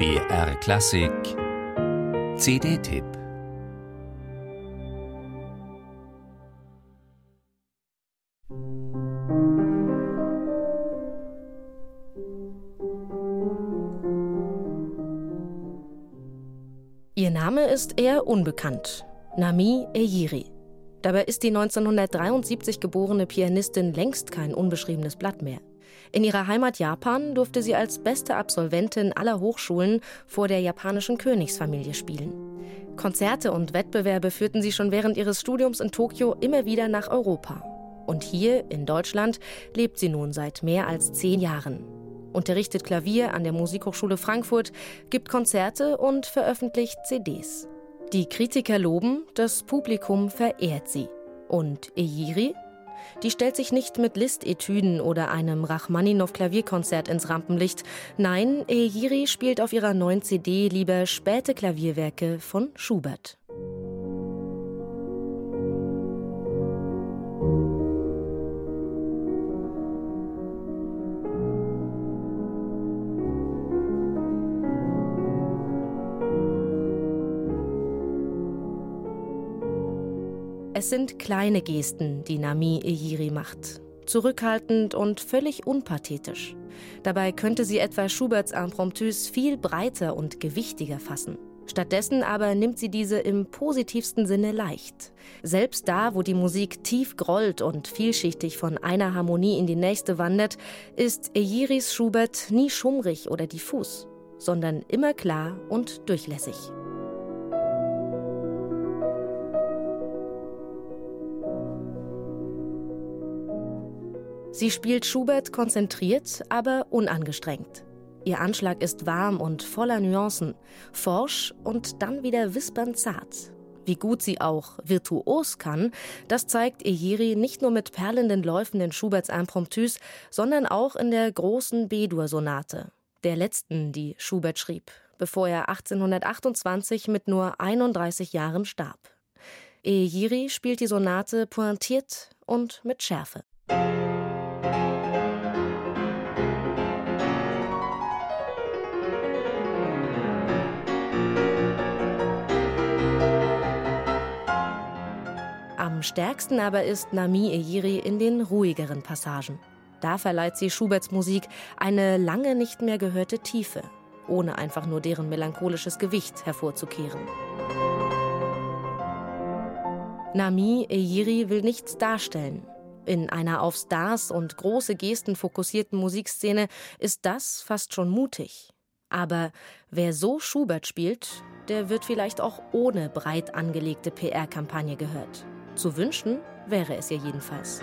BR Klassik CD-Tipp Ihr Name ist eher unbekannt. Nami Eyiri. Dabei ist die 1973 geborene Pianistin längst kein unbeschriebenes Blatt mehr. In ihrer Heimat Japan durfte sie als beste Absolventin aller Hochschulen vor der japanischen Königsfamilie spielen. Konzerte und Wettbewerbe führten sie schon während ihres Studiums in Tokio immer wieder nach Europa. Und hier in Deutschland lebt sie nun seit mehr als zehn Jahren. Unterrichtet Klavier an der Musikhochschule Frankfurt, gibt Konzerte und veröffentlicht CDs. Die Kritiker loben, das Publikum verehrt sie. Und Eyiri die stellt sich nicht mit Listetüden oder einem Rachmaninow-Klavierkonzert ins Rampenlicht. Nein, Eyiri spielt auf ihrer neuen CD lieber späte Klavierwerke von Schubert. Es sind kleine Gesten, die Nami Ehiri macht. Zurückhaltend und völlig unpathetisch. Dabei könnte sie etwa Schuberts Impromptus viel breiter und gewichtiger fassen. Stattdessen aber nimmt sie diese im positivsten Sinne leicht. Selbst da, wo die Musik tief grollt und vielschichtig von einer Harmonie in die nächste wandert, ist Ejiris Schubert nie schummrig oder diffus, sondern immer klar und durchlässig. Sie spielt Schubert konzentriert, aber unangestrengt. Ihr Anschlag ist warm und voller Nuancen, forsch und dann wieder wispernd zart. Wie gut sie auch virtuos kann, das zeigt Eyiri nicht nur mit perlenden Läufen in Schuberts Impromptus, sondern auch in der großen B-Dur-Sonate, der letzten, die Schubert schrieb, bevor er 1828 mit nur 31 Jahren starb. Eyiri spielt die Sonate pointiert und mit Schärfe. Am stärksten aber ist Nami Eyiri in den ruhigeren Passagen. Da verleiht sie Schuberts Musik eine lange nicht mehr gehörte Tiefe, ohne einfach nur deren melancholisches Gewicht hervorzukehren. Nami Eyiri will nichts darstellen. In einer auf Stars und große Gesten fokussierten Musikszene ist das fast schon mutig. Aber wer so Schubert spielt, der wird vielleicht auch ohne breit angelegte PR-Kampagne gehört. Zu wünschen wäre es ihr jedenfalls.